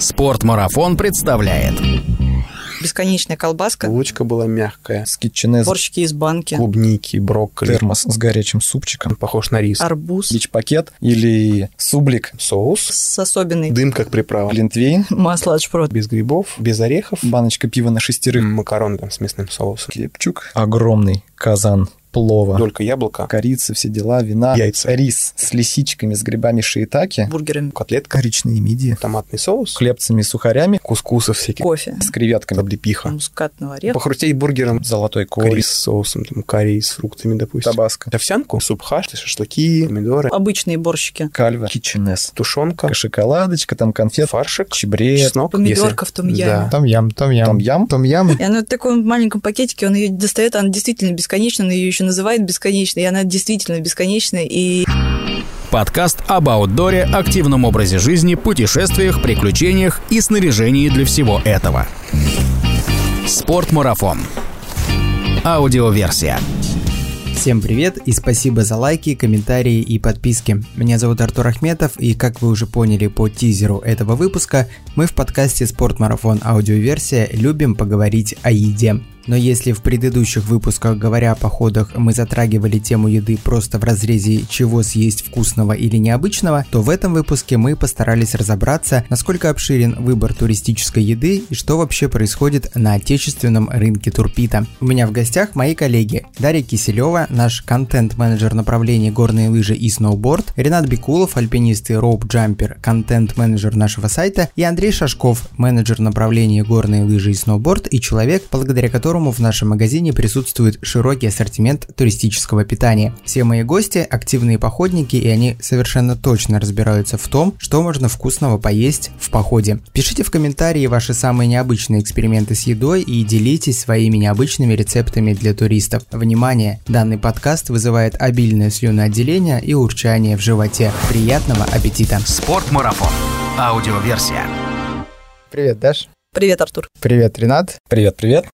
Спортмарафон представляет. Бесконечная колбаска, Булочка была мягкая, с китченез, борщики из банки, клубники, брокколи. термос с горячим супчиком, Похож на рис. арбуз бич-пакет или сублик, Соус. с особенной Дым как приправа. глинтвейн, масло от шпрот. Без грибов, без орехов. баночка пива на шестерых, Макароны там с мясным соусом. хлебчук, огромный казан плова, Долька яблока. корица, все дела, вина, Яйца. рис с лисичками, с грибами шиитаки, бургерами, Котлетка. коричные мидии, Томатный соус. хлебцами и сухарями, Кускусов всяких. кофе, с креветками, Облепиха. мускатного ореха, Похрустеть бургером. золотой Карри корей, с соусом, там, карри с фруктами, допустим. табаско, Овсянку, суп хаш, шашлыки, помидоры, обычные борщики, кальва, китченез, тушенка, шоколадочка, там конфет, фаршик, чебрец, чеснок. помидорка в том если- яме. Да. Том ям, том ям. Том ям? Том ям. И она в таком маленьком пакетике, он ее достает, она действительно бесконечна, он ее еще называет бесконечной, и она действительно бесконечная, и Подкаст об аутдоре, активном образе жизни, путешествиях, приключениях и снаряжении для всего этого. Спортмарафон. Аудиоверсия. Всем привет и спасибо за лайки, комментарии и подписки. Меня зовут Артур Ахметов и как вы уже поняли по тизеру этого выпуска, мы в подкасте «Спортмарафон. Аудиоверсия» любим поговорить о еде. Но если в предыдущих выпусках, говоря о походах, мы затрагивали тему еды просто в разрезе чего съесть вкусного или необычного, то в этом выпуске мы постарались разобраться, насколько обширен выбор туристической еды и что вообще происходит на отечественном рынке турпита. У меня в гостях мои коллеги Дарья Киселева, наш контент-менеджер направления горные лыжи и сноуборд, Ренат Бекулов, альпинист и роуп-джампер, контент-менеджер нашего сайта, и Андрей Шашков, менеджер направления горные лыжи и сноуборд и человек, благодаря которому в нашем магазине присутствует широкий ассортимент туристического питания. Все мои гости – активные походники, и они совершенно точно разбираются в том, что можно вкусного поесть в походе. Пишите в комментарии ваши самые необычные эксперименты с едой и делитесь своими необычными рецептами для туристов. Внимание! Данный подкаст вызывает обильное слюноотделение и урчание в животе. Приятного аппетита! Спортмарафон. Аудиоверсия. Привет, Даш. привет, Артур. Привет, Ренат. Привет-привет. Привет,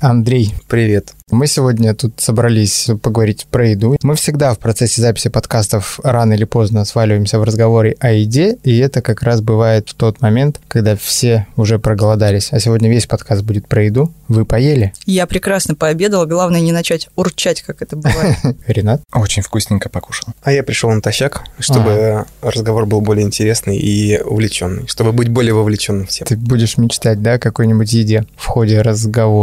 Андрей. Привет. Мы сегодня тут собрались поговорить про еду. Мы всегда в процессе записи подкастов рано или поздно сваливаемся в разговоре о еде, и это как раз бывает в тот момент, когда все уже проголодались. А сегодня весь подкаст будет про еду. Вы поели? Я прекрасно пообедала, главное не начать урчать, как это бывает. Ренат? Очень вкусненько покушал. А я пришел натощак, чтобы разговор был более интересный и увлеченный, чтобы быть более вовлеченным в тему. Ты будешь мечтать, да, о какой-нибудь еде в ходе разговора.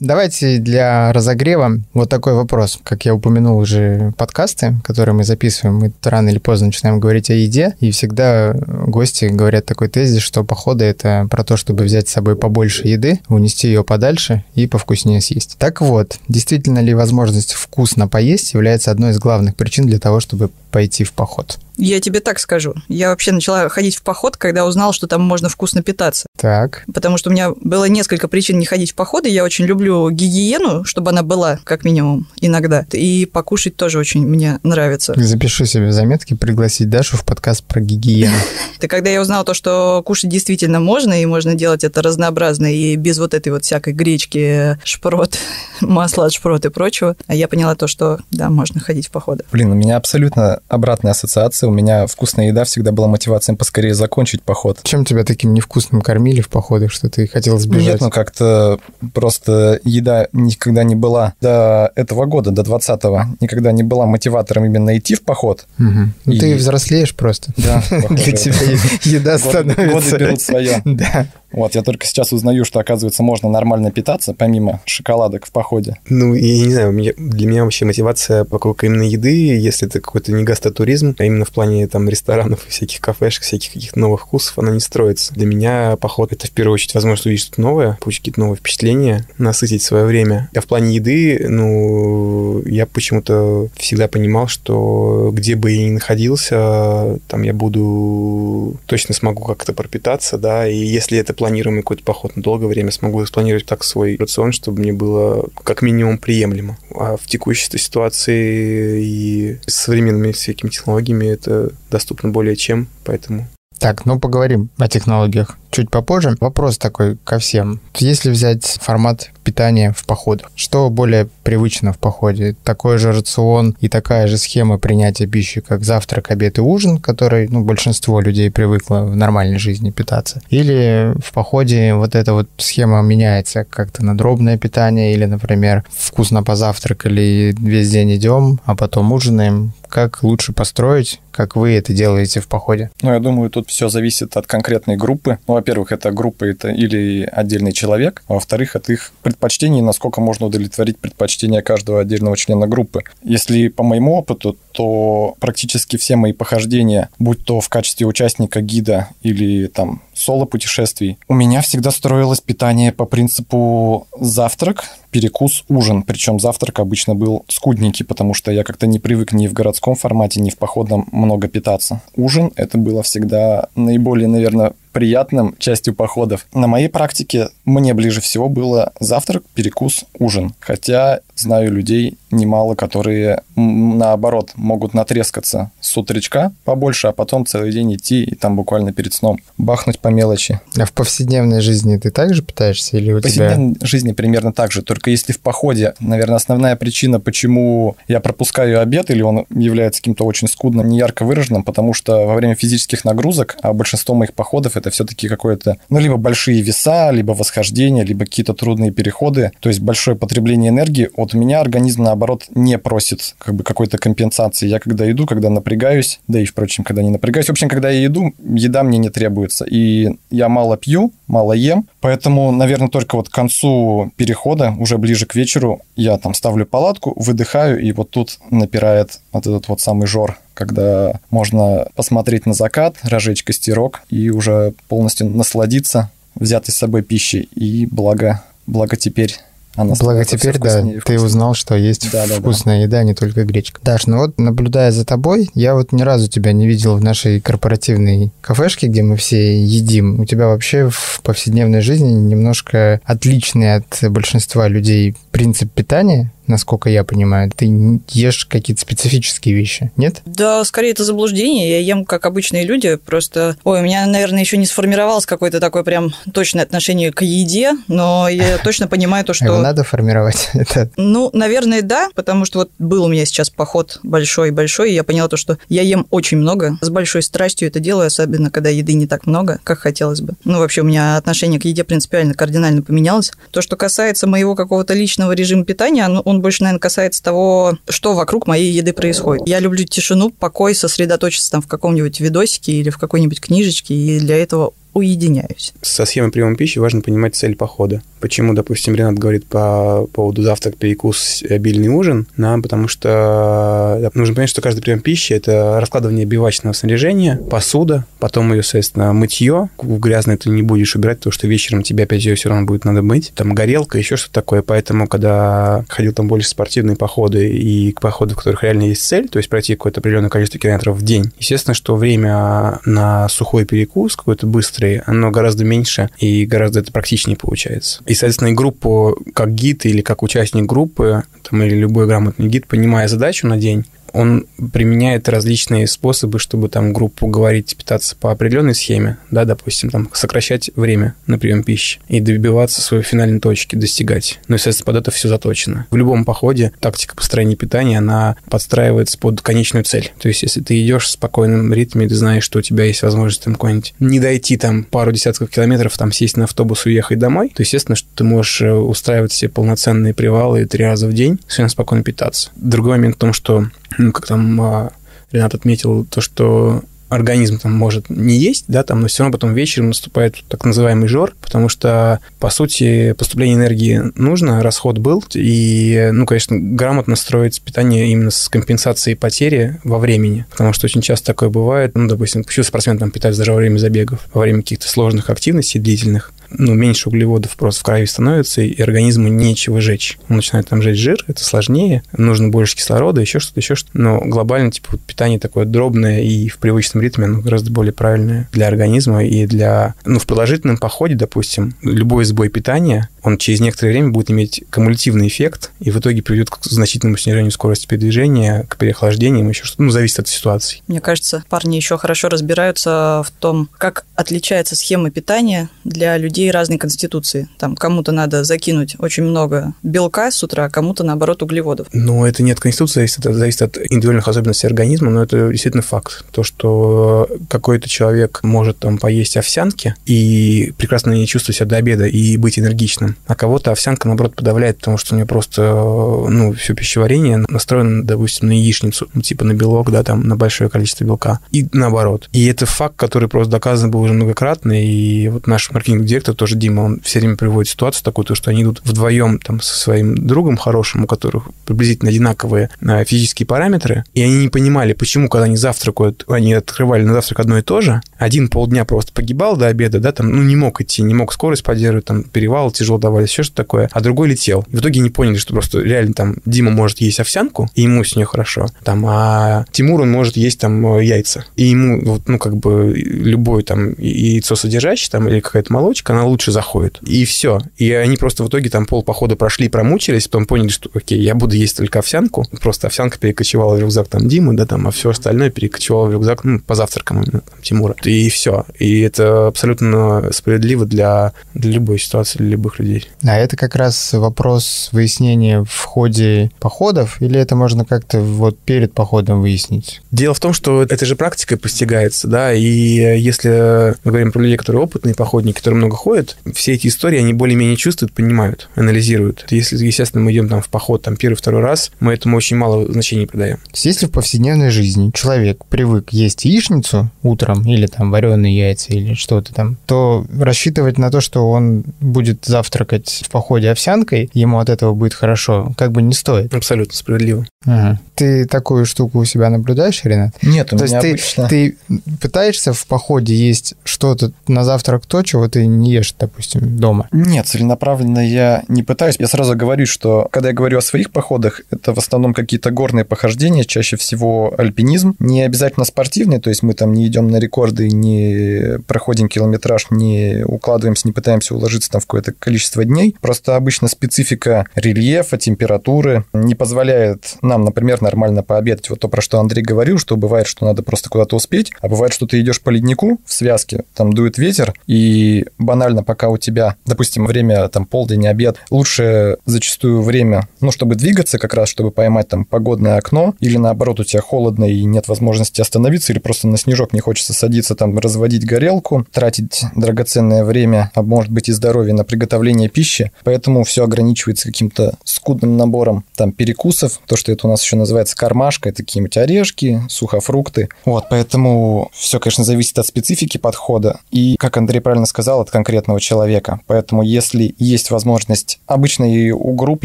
Давайте для разогрева вот такой вопрос. Как я упомянул уже подкасты, которые мы записываем, мы рано или поздно начинаем говорить о еде, и всегда гости говорят такой тезис, что походы — это про то, чтобы взять с собой побольше еды, унести ее подальше и повкуснее съесть. Так вот, действительно ли возможность вкусно поесть является одной из главных причин для того, чтобы пойти в поход? Я тебе так скажу. Я вообще начала ходить в поход, когда узнала, что там можно вкусно питаться. Так, Потому что у меня было несколько причин не ходить в походы. Я очень люблю гигиену, чтобы она была, как минимум, иногда. И покушать тоже очень мне нравится. запишу себе в заметки пригласить Дашу в подкаст про гигиену. И когда я узнала то, что кушать действительно можно, и можно делать это разнообразно, и без вот этой вот всякой гречки, шпрот, масла от шпрот и прочего, я поняла то, что да, можно ходить в походы. Блин, у меня абсолютно обратная ассоциация. У меня вкусная еда всегда была мотивацией поскорее закончить поход. Чем тебя таким невкусным кормили в походах, что ты хотел сбежать? Нет, ну как-то просто еда никогда не была до этого года, до 20-го, никогда не была мотиватором именно идти в поход. Мгм. Ну, И- Ты взрослеешь просто. Да, Для тебя еда Годы, годы становится... берут свое. Да. Вот, я только сейчас узнаю, что, оказывается, можно нормально питаться, помимо шоколадок в походе. Ну, и не знаю, для меня вообще мотивация вокруг именно еды, если это какой-то не гастротуризм, а именно в плане там ресторанов и всяких кафешек, всяких каких-то новых вкусов, она не строится. Для меня поход — это в первую очередь возможность увидеть что-то новое, получить какие-то новые впечатления, насытить свое время. А в плане еды, ну, я почему-то всегда понимал, что где бы я ни находился, там я буду точно смогу как-то пропитаться, да, и если это планируемый какой-то поход на долгое время, смогу спланировать так свой рацион, чтобы мне было как минимум приемлемо. А в текущей ситуации и с современными всякими технологиями это доступно более чем, поэтому Так, ну поговорим о технологиях чуть попозже. Вопрос такой ко всем. Если взять формат питания в походах? Что более привычно в походе? Такой же рацион и такая же схема принятия пищи, как завтрак, обед и ужин, который ну, большинство людей привыкло в нормальной жизни питаться? Или в походе вот эта вот схема меняется как-то на дробное питание или, например, вкусно позавтракали, весь день идем, а потом ужинаем? Как лучше построить как вы это делаете в походе? Ну, я думаю, тут все зависит от конкретной группы. Ну, во-первых, это группа это или отдельный человек, а во-вторых, от их предпочтений, насколько можно удовлетворить предпочтения каждого отдельного члена группы. Если по моему опыту, то практически все мои похождения, будь то в качестве участника гида или там соло-путешествий, у меня всегда строилось питание по принципу завтрак, перекус, ужин. Причем завтрак обычно был скудненький, потому что я как-то не привык ни в городском формате, ни в походном много питаться. Ужин — это было всегда наиболее, наверное, приятным частью походов. На моей практике мне ближе всего было завтрак, перекус, ужин. Хотя знаю людей немало, которые наоборот могут натрескаться с утречка побольше, а потом целый день идти и там буквально перед сном бахнуть по мелочи. А в повседневной жизни ты также питаешься или у в повседневной тебя... жизни примерно так же, только если в походе, наверное, основная причина, почему я пропускаю обед или он является каким-то очень скудным, неярко выраженным, потому что во время физических нагрузок, а большинство моих походов это все-таки какое-то, ну, либо большие веса, либо восхождение, либо какие-то трудные переходы, то есть большое потребление энергии от меня организм, наоборот, не просит как бы какой-то компенсации. Я когда иду, когда напрягаюсь, да и, впрочем, когда не напрягаюсь, в общем, когда я иду, еда мне не требуется. И я мало пью, мало ем, поэтому, наверное, только вот к концу перехода, уже ближе к вечеру, я там ставлю палатку, выдыхаю, и вот тут напирает вот этот вот самый жор, когда можно посмотреть на закат, разжечь костерок и уже полностью насладиться взятой с собой пищей. И благо, благо теперь она Благо теперь, да, ты узнал, что есть да, вкусная да, да. еда, а не только гречка. Даш, ну вот, наблюдая за тобой, я вот ни разу тебя не видел в нашей корпоративной кафешке, где мы все едим. У тебя вообще в повседневной жизни немножко отличный от большинства людей принцип питания насколько я понимаю. Ты ешь какие-то специфические вещи, нет? Да, скорее это заблуждение. Я ем, как обычные люди, просто... Ой, у меня, наверное, еще не сформировалось какое-то такое прям точное отношение к еде, но я точно понимаю то, что... Его надо формировать? Ну, наверное, да, потому что вот был у меня сейчас поход большой-большой, и я поняла то, что я ем очень много, с большой страстью это делаю, особенно когда еды не так много, как хотелось бы. Ну, вообще, у меня отношение к еде принципиально кардинально поменялось. То, что касается моего какого-то личного режима питания, он он больше, наверное, касается того, что вокруг моей еды происходит. Я люблю тишину, покой, сосредоточиться там в каком-нибудь видосике или в какой-нибудь книжечке, и для этого уединяюсь. Со схемой приема пищи важно понимать цель похода. Почему, допустим, Ренат говорит по поводу завтрак, перекус, обильный ужин? Да, потому что нужно понять, что каждый прием пищи – это раскладывание бивачного снаряжения, посуда, потом ее, соответственно, мытье. В грязное ты не будешь убирать, потому что вечером тебе опять ее все равно будет надо мыть. Там горелка, еще что-то такое. Поэтому, когда ходил там больше спортивные походы и походы, в которых реально есть цель, то есть пройти какое-то определенное количество километров в день, естественно, что время на сухой перекус, какой-то быстрый, быстрее, оно гораздо меньше и гораздо это практичнее получается. И, соответственно, и группу как гид или как участник группы, там, или любой грамотный гид, понимая задачу на день, он применяет различные способы, чтобы там группу говорить питаться по определенной схеме, да, допустим, там сокращать время на прием пищи и добиваться своей финальной точки, достигать. Ну, естественно, под это все заточено. В любом походе тактика построения питания, она подстраивается под конечную цель. То есть, если ты идешь в спокойном ритме, ты знаешь, что у тебя есть возможность там какой-нибудь не дойти там пару десятков километров, там сесть на автобус и уехать домой, то, естественно, что ты можешь э, устраивать себе полноценные привалы три раза в день, совершенно спокойно питаться. Другой момент в том, что ну, как там а, Ренат отметил, то, что организм там может не есть, да, там, но все равно потом вечером наступает так называемый жор, потому что, по сути, поступление энергии нужно, расход был, и, ну, конечно, грамотно строить питание именно с компенсацией потери во времени, потому что очень часто такое бывает, ну, допустим, почему спортсмен там питается даже во время забегов, во время каких-то сложных активностей длительных, ну, меньше углеводов просто в крови становится, и организму нечего жечь. Он начинает там жечь жир, это сложнее, нужно больше кислорода, еще что-то, еще что-то. Но глобально, типа, питание такое дробное и в привычном ритме, оно гораздо более правильное для организма и для... Ну, в продолжительном походе, допустим, любой сбой питания, он через некоторое время будет иметь кумулятивный эффект и в итоге приведет к значительному снижению скорости передвижения, к переохлаждениям, еще что-то. Ну, зависит от ситуации. Мне кажется, парни еще хорошо разбираются в том, как отличается схема питания для людей разной конституции. Там кому-то надо закинуть очень много белка с утра, а кому-то, наоборот, углеводов. Но это не от конституции, зависит, это зависит от индивидуальных особенностей организма, но это действительно факт. То, что какой-то человек может там поесть овсянки и прекрасно не чувствовать себя до обеда и быть энергичным, а кого-то овсянка, наоборот, подавляет, потому что у него просто, ну, все пищеварение настроено, допустим, на яичницу, ну, типа на белок, да, там, на большое количество белка, и наоборот. И это факт, который просто доказан был уже многократно, и вот наш маркетинговый директор тоже, Дима, он все время приводит ситуацию такую, то, что они идут вдвоем там со своим другом хорошим, у которых приблизительно одинаковые а, физические параметры, и они не понимали, почему, когда они завтракают, они открывали на завтрак одно и то же, один полдня просто погибал до обеда, да, там, ну, не мог идти, не мог скорость поддерживать, там, перевал тяжело давались, еще что-то такое, а другой летел. В итоге не поняли, что просто реально там Дима может есть овсянку, и ему с нее хорошо, там, а Тимур, он может есть там яйца, и ему, вот, ну, как бы любой там яйцо содержащий, там, или какая-то молочка, она лучше заходит. И все. И они просто в итоге там пол похода прошли, промучились, потом поняли, что, окей, я буду есть только овсянку, просто овсянка перекочевала в рюкзак там Димы, да, там, а все остальное перекочевало в рюкзак, ну, по завтракам именно, там, Тимура. И все. И это абсолютно справедливо для, для любой ситуации, для любых людей. А это как раз вопрос выяснения в ходе походов, или это можно как-то вот перед походом выяснить? Дело в том, что это же практикой постигается, да, и если мы говорим про людей, которые опытные походники, которые много ходят, все эти истории они более-менее чувствуют, понимают, анализируют. Если, естественно, мы идем там в поход там первый, второй раз, мы этому очень мало значения придаем. Если в повседневной жизни человек привык есть яичницу утром или там вареные яйца или что-то там, то рассчитывать на то, что он будет завтракать в походе овсянкой, ему от этого будет хорошо, как бы не стоит. Абсолютно справедливо. Ага. Ты такую штуку у себя наблюдаешь, Ренат? Нет, у То меня есть ты, обычно... ты пытаешься в походе есть что-то на завтрак то, чего ты не ешь, допустим, дома? Нет, целенаправленно я не пытаюсь. Я сразу говорю, что когда я говорю о своих походах, это в основном какие-то горные похождения, чаще всего альпинизм. Не обязательно спортивный, то есть мы там не идем на рекорды, не проходим километраж, не укладываемся, не пытаемся уложиться там в какое-то количество дней. Просто обычно специфика рельефа, температуры не позволяет нам, например, нормально пообедать. Вот то, про что Андрей говорил, что бывает, что надо просто куда-то успеть, а бывает, что ты идешь по леднику в связке, там дует ветер, и банально, пока у тебя, допустим, время там полдень, обед, лучше зачастую время, ну, чтобы двигаться как раз, чтобы поймать там погодное окно, или наоборот, у тебя холодно и нет возможности остановиться, или просто на снежок не хочется садиться, там, разводить горелку, тратить драгоценное время, а может быть и здоровье на приготовление пищи, поэтому все ограничивается каким-то скудным набором там перекусов, то, что это у нас еще называется кармашка, это какие-нибудь орешки, сухофрукты. Вот, поэтому все, конечно, зависит от специфики подхода и, как Андрей правильно сказал, от конкретного человека. Поэтому, если есть возможность, обычно и у групп,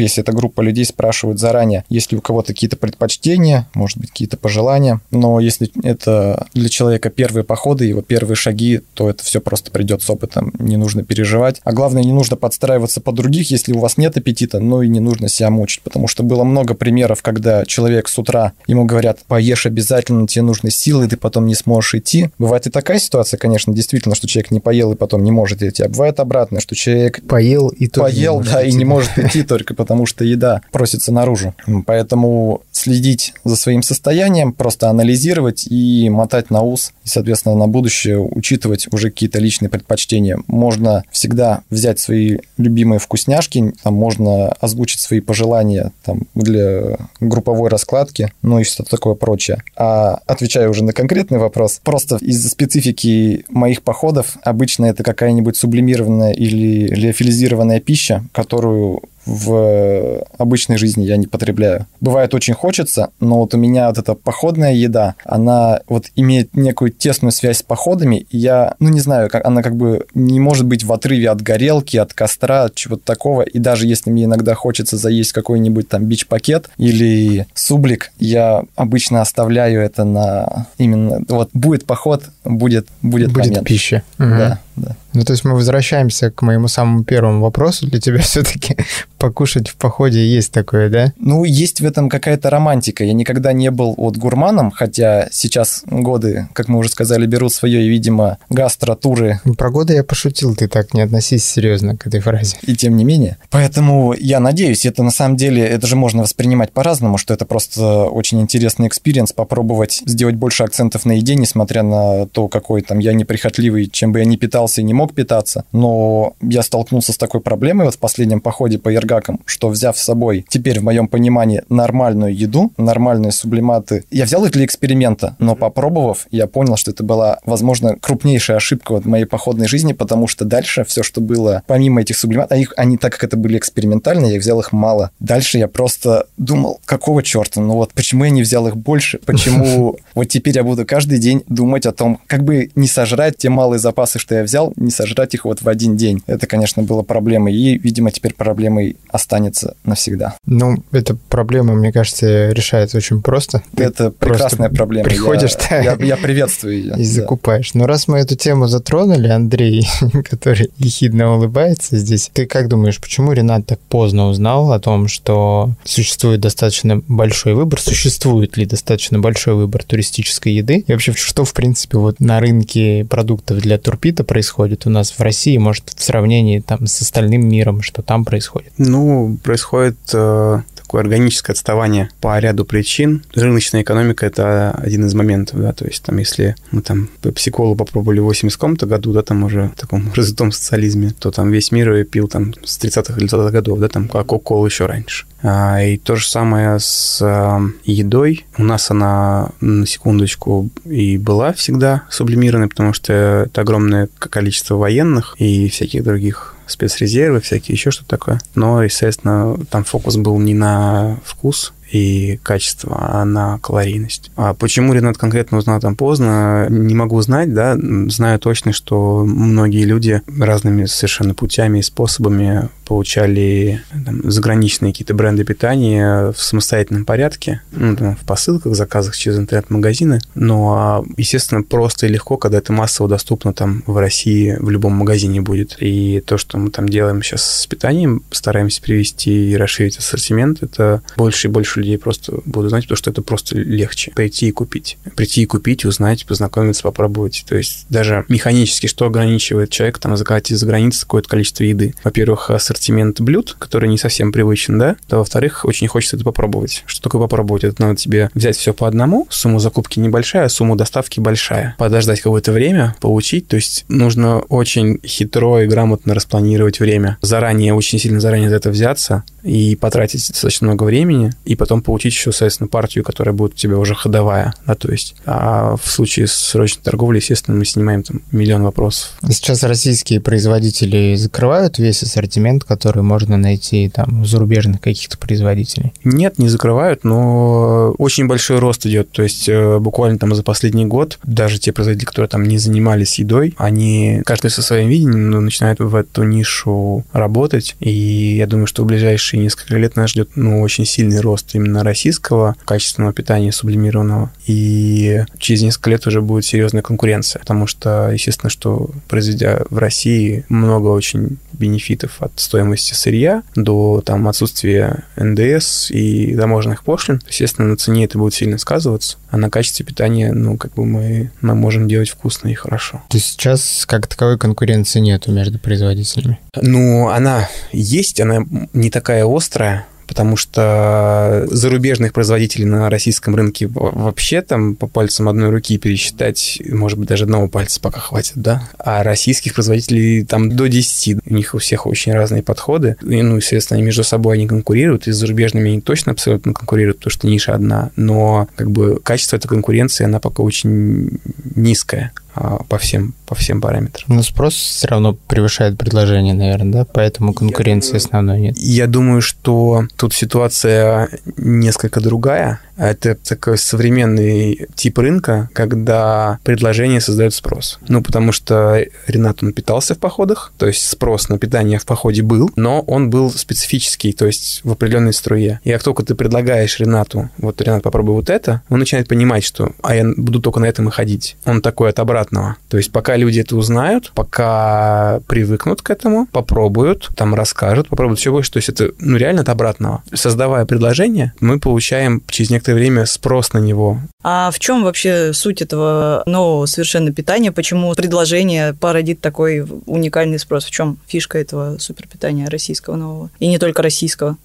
если это группа людей, спрашивают заранее, есть ли у кого-то какие-то предпочтения, может быть, какие-то пожелания. Но если это для человека первые походы, его первые шаги, то это все просто придет с опытом, не нужно переживать. А главное, не нужно подстраиваться под других, если у вас нет аппетита, но и не нужно себя мучить, потому что было много примеров, когда человек с утра, ему говорят, поешь обязательно, тебе нужны силы, ты потом не сможешь идти. Бывает и такая ситуация, конечно, действительно, что человек не поел и потом не может идти. А бывает обратное, что человек Поел и поел, не да, может и идти. не может идти только потому, что еда просится наружу. Поэтому следить за своим состоянием, просто анализировать и мотать на ус, и, соответственно, на будущее учитывать уже какие-то личные предпочтения. Можно всегда взять свои любимые вкусняшки, там можно озвучить свои пожелания там, для групповой раскладки, ну и что-то такое прочее. А отвечая уже на конкретный вопрос, просто из-за специфики моих походов обычно это какая-нибудь сублимированная или лиофилизированная пища, которую в обычной жизни я не потребляю. Бывает очень хочется, но вот у меня вот эта походная еда, она вот имеет некую тесную связь с походами, и я, ну не знаю, как, она как бы не может быть в отрыве от горелки, от костра, от чего-то такого, и даже если мне иногда хочется заесть какой-нибудь там бич-пакет или сублик, я обычно оставляю это на именно, вот будет поход, будет, будет, Будет момент. пища. Мгм. Да, да. Ну, то есть мы возвращаемся к моему самому первому вопросу. Для тебя все-таки покушать в походе есть такое, да? Ну, есть в этом какая-то романтика. Я никогда не был вот гурманом, хотя сейчас годы, как мы уже сказали, берут свое, и, видимо, гастротуры. Про годы я пошутил, ты так не относись серьезно к этой фразе. И тем не менее. Поэтому я надеюсь, это на самом деле, это же можно воспринимать по-разному, что это просто очень интересный experience, попробовать сделать больше акцентов на еде, несмотря на то, какой там я неприхотливый, чем бы я ни питался и не мог питаться. Но я столкнулся с такой проблемой вот в последнем походе по Ергакам, что взяв с собой теперь в моем понимании нормальную еду, нормальные сублиматы, я взял их для эксперимента, но попробовав, я понял, что это была, возможно, крупнейшая ошибка вот в моей походной жизни, потому что дальше все, что было помимо этих сублиматов, а их, они так как это были экспериментальные, я взял их мало. Дальше я просто думал, какого черта, ну вот почему я не взял их больше, почему вот теперь я буду каждый день думать о том, как бы не сожрать те малые запасы, что я взял, не сожрать их вот в один день. Это, конечно, было проблемой, и, видимо, теперь проблемой останется навсегда. Ну, эта проблема, мне кажется, решается очень просто. Ты это прекрасная проблема. Приходишь, я, я, я приветствую ее. И закупаешь. Но раз мы эту тему затронули, Андрей, который ехидно улыбается здесь, ты как думаешь, почему Ренат так поздно узнал о том, что существует достаточно большой выбор, существует ли достаточно большой выбор туристической еды? И вообще, что, в принципе, вот на рынке продуктов для турпита происходит у нас в России, может, в сравнении там с остальным миром, что там происходит? Ну, происходит э, такое органическое отставание по ряду причин. Рыночная экономика – это один из моментов, да, то есть там, если мы там пепси-колу попробовали в 80 каком-то году, да, там уже в таком развитом социализме, то там весь мир ее пил там с 30-х или 30-х годов, да, там кока-колу еще раньше. А, и то же самое с а, едой. У нас она, на секундочку, и была всегда сублимированной, потому что это огромное количество военных и всяких других спецрезервы, всякие еще что-то такое. Но, естественно, там фокус был не на вкус, и качество, а на калорийность. А почему Ренат конкретно узнал там поздно, не могу знать, да, знаю точно, что многие люди разными совершенно путями и способами получали там, заграничные какие-то бренды питания в самостоятельном порядке, ну, там, в посылках, заказах через интернет-магазины. Но, а, естественно, просто и легко, когда это массово доступно там в России в любом магазине будет. И то, что мы там делаем сейчас с питанием, стараемся привести и расширить ассортимент, это больше и больше людей просто будут знать, потому что это просто легче прийти и купить. Прийти и купить, узнать, познакомиться, попробовать. То есть даже механически, что ограничивает человека там заказать из-за границы какое-то количество еды. Во-первых, ассортимент блюд, который не совсем привычен, да, а во-вторых, очень хочется это попробовать. Что такое попробовать? Это надо тебе взять все по одному, сумма закупки небольшая, сумма доставки большая. Подождать какое-то время, получить, то есть нужно очень хитро и грамотно распланировать время. Заранее, очень сильно заранее за это взяться и потратить достаточно много времени, и потом потом получить еще, соответственно, партию, которая будет у тебя уже ходовая, да, то есть. А в случае с срочной торговлей, естественно, мы снимаем там миллион вопросов. Сейчас российские производители закрывают весь ассортимент, который можно найти там у зарубежных каких-то производителей? Нет, не закрывают, но очень большой рост идет, то есть э, буквально там за последний год даже те производители, которые там не занимались едой, они каждый со своим видением ну, начинают в эту нишу работать, и я думаю, что в ближайшие несколько лет нас ждет ну, очень сильный рост именно российского качественного питания сублимированного. И через несколько лет уже будет серьезная конкуренция, потому что, естественно, что произведя в России много очень бенефитов от стоимости сырья до там отсутствия НДС и таможенных пошлин, естественно, на цене это будет сильно сказываться, а на качестве питания, ну, как бы мы, мы можем делать вкусно и хорошо. То есть сейчас как таковой конкуренции нету между производителями? Ну, она есть, она не такая острая, потому что зарубежных производителей на российском рынке вообще там по пальцам одной руки пересчитать, может быть, даже одного пальца пока хватит, да? А российских производителей там до 10. У них у всех очень разные подходы. И, ну, естественно, они между собой они конкурируют, и с зарубежными они точно абсолютно конкурируют, потому что ниша одна. Но как бы качество этой конкуренции, она пока очень низкая. А, по всем, по всем параметрам. Но спрос все равно превышает предложение, наверное, да? Поэтому конкуренции я, основной нет. Я думаю, что Тут ситуация несколько другая. Это такой современный тип рынка, когда предложение создает спрос. Ну, потому что Ренат, он питался в походах, то есть спрос на питание в походе был, но он был специфический, то есть в определенной струе. И как только ты предлагаешь Ренату, вот, Ренат, попробуй вот это, он начинает понимать, что, а я буду только на этом и ходить. Он такой от обратного. То есть пока люди это узнают, пока привыкнут к этому, попробуют, там расскажут, попробуют все больше. То есть это, ну, реально от обратного. Создавая предложение, мы получаем через некоторое время спрос на него. А в чем вообще суть этого нового совершенно питания? Почему предложение породит такой уникальный спрос? В чем фишка этого суперпитания российского нового? И не только российского.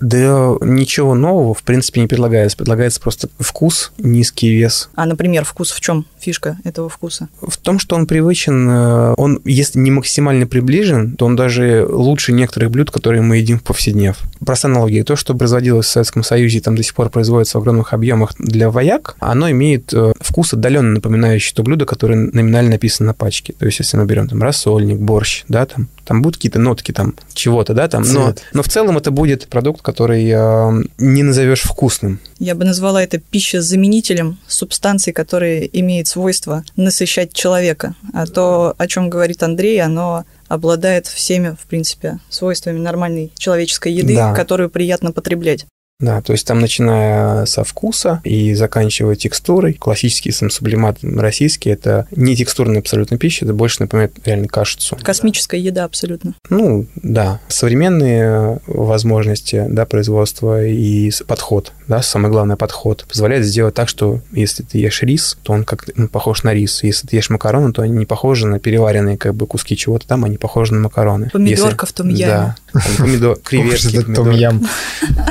Да ничего нового, в принципе, не предлагается. Предлагается просто вкус, низкий вес. А, например, вкус в чем фишка этого вкуса? В том, что он привычен, э, он, если не максимально приближен, то он даже лучше некоторых блюд, которые мы едим в повседнев. Простая аналогия. То, что производилось в Советском Союзе и там до сих пор производится в огромных объемах для вояк, оно имеет э, вкус отдаленно напоминающий то блюдо, которое номинально написано на пачке. То есть, если мы берем там рассольник, борщ, да, там, там будут какие-то нотки там чего-то, да, там, но, но в целом это будет продукт, который э, не назовешь вкусным. Я бы назвала это пищезаменителем субстанций, которые имеют свойство насыщать человека. А то, о чем говорит Андрей, оно обладает всеми, в принципе, свойствами нормальной человеческой еды, да. которую приятно потреблять. Да, то есть там начиная со вкуса и заканчивая текстурой. Классический сам сублимат российский – это не текстурная абсолютно пища, это больше напоминает реально кашицу. Космическая еда абсолютно. Ну, да. Современные возможности да, производства и подход, да, самое главное подход, позволяет сделать так, что если ты ешь рис, то он как ну, похож на рис. Если ты ешь макароны, то они не похожи на переваренные как бы куски чего-то там, они похожи на макароны. Помидорка если... в том яме. Да, помидор, креветки. Том ям.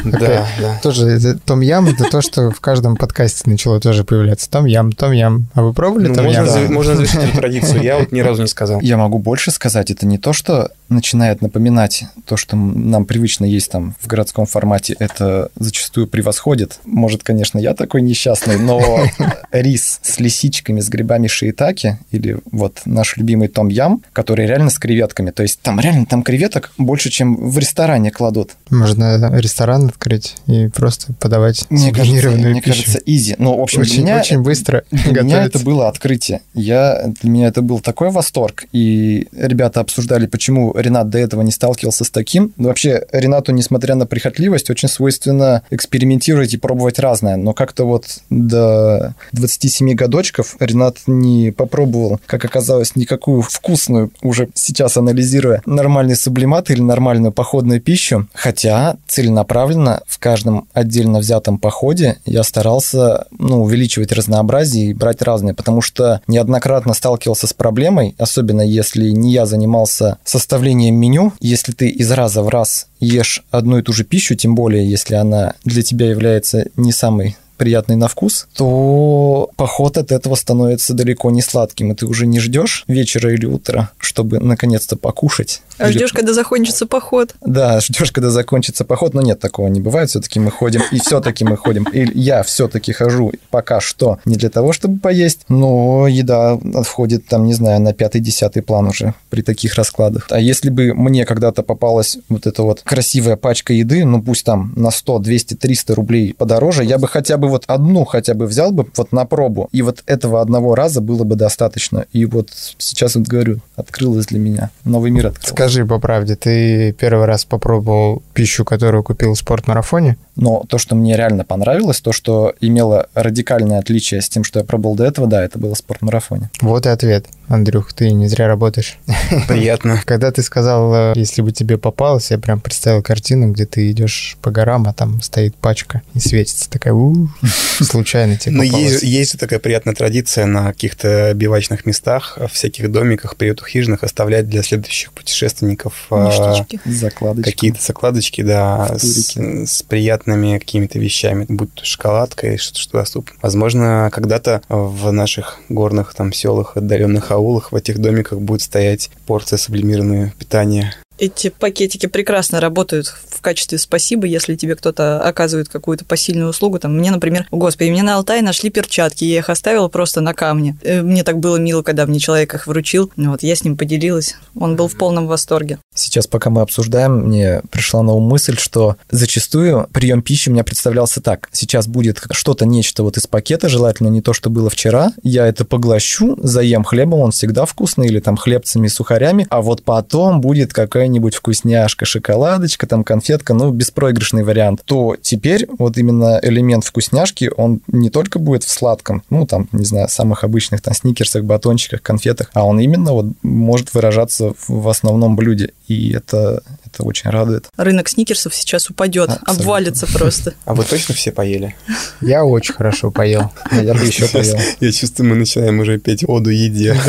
Да, да. Тоже том ям это то, что в каждом подкасте начало тоже появляться. Том ям, том ям. А вы пробовали ну, том можно, ям? За, можно завершить эту традицию. Я вот ни разу не сказал. Я могу больше сказать. Это не то, что начинает напоминать то, что нам привычно есть там в городском формате. Это зачастую превосходит. Может, конечно, я такой несчастный, но рис с лисичками, с грибами шиитаки или вот наш любимый том ям, который реально с креветками. То есть там реально там креветок больше, чем в ресторане кладут. Можно ресторан открыть и просто подавать мне кажется, мне пищу. кажется, изи. Ну, в общем, очень, для меня, очень быстро Для меня это было открытие. Я, для меня это был такой восторг. И ребята обсуждали, почему Ренат до этого не сталкивался с таким. Вообще, Ренату, несмотря на прихотливость, очень свойственно экспериментировать и пробовать разное. Но как-то вот до 27 годочков Ренат не попробовал, как оказалось, никакую вкусную, уже сейчас анализируя, нормальный сублимат или нормальную походную пищу. Хотя целенаправленно в каждом каждом отдельно взятом походе я старался ну, увеличивать разнообразие и брать разные, потому что неоднократно сталкивался с проблемой, особенно если не я занимался составлением меню, если ты из раза в раз ешь одну и ту же пищу, тем более если она для тебя является не самой приятный на вкус, то поход от этого становится далеко не сладким, и ты уже не ждешь вечера или утра, чтобы наконец-то покушать. А ждешь, когда закончится поход. Да, ждешь, когда закончится поход, но нет, такого не бывает. Все-таки мы ходим, и все-таки мы ходим. И я все-таки хожу пока что не для того, чтобы поесть, но еда входит там, не знаю, на пятый-десятый план уже при таких раскладах. А если бы мне когда-то попалась вот эта вот красивая пачка еды, ну пусть там на 100, 200, 300 рублей подороже, я бы хотя бы вот одну хотя бы взял бы вот на пробу, и вот этого одного раза было бы достаточно. И вот сейчас вот говорю, открылось для меня. Новый мир открылся. Скажи по правде, ты первый раз попробовал пищу, которую купил в спортмарафоне? Но то, что мне реально понравилось, то, что имело радикальное отличие с тем, что я пробовал до этого, да, это было в спортмарафоне. Вот и ответ. Андрюх, ты не зря работаешь. Приятно. Когда ты сказал, э, если бы тебе попалось, я прям представил картину, где ты идешь по горам, а там стоит пачка и светится. Такая, у случайно тебе Ну, есть, есть такая приятная традиция на каких-то бивачных местах, в всяких домиках, приютах, хижинах оставлять для следующих путешественников закладочки. какие-то закладочки, да, с, с приятными какими-то вещами, будь то шоколадка и что-то, что доступно. Возможно, когда-то в наших горных там селах, отдаленных аулах, в этих домиках будет стоять порция сублимированного питания Эти пакетики прекрасно работают в качестве спасибо, если тебе кто-то оказывает какую-то посильную услугу. Там, мне, например, господи, мне на Алтае нашли перчатки, я их оставила просто на камне. Э, мне так было мило, когда мне человек их вручил. Вот, я с ним поделилась. Он был в полном восторге. Сейчас, пока мы обсуждаем, мне пришла на ум мысль, что зачастую прием пищи у меня представлялся так. Сейчас будет что-то, нечто вот из пакета, желательно не то, что было вчера. Я это поглощу, заем хлебом, он всегда вкусный, или там хлебцами и сухарями, а вот потом будет какая-нибудь вкусняшка, шоколадочка, там конфетка, ну, беспроигрышный вариант. То теперь вот именно элемент вкусняшки, он не только будет в сладком, ну, там, не знаю, самых обычных там сникерсах, батончиках, конфетах, а он именно вот может выражаться в основном блюде. И это, это очень радует. Рынок сникерсов сейчас упадет, Абсолютно. обвалится просто. А вы точно все поели? Я очень хорошо поел. Я бы еще поел. Я чувствую, мы начинаем уже петь оду еде.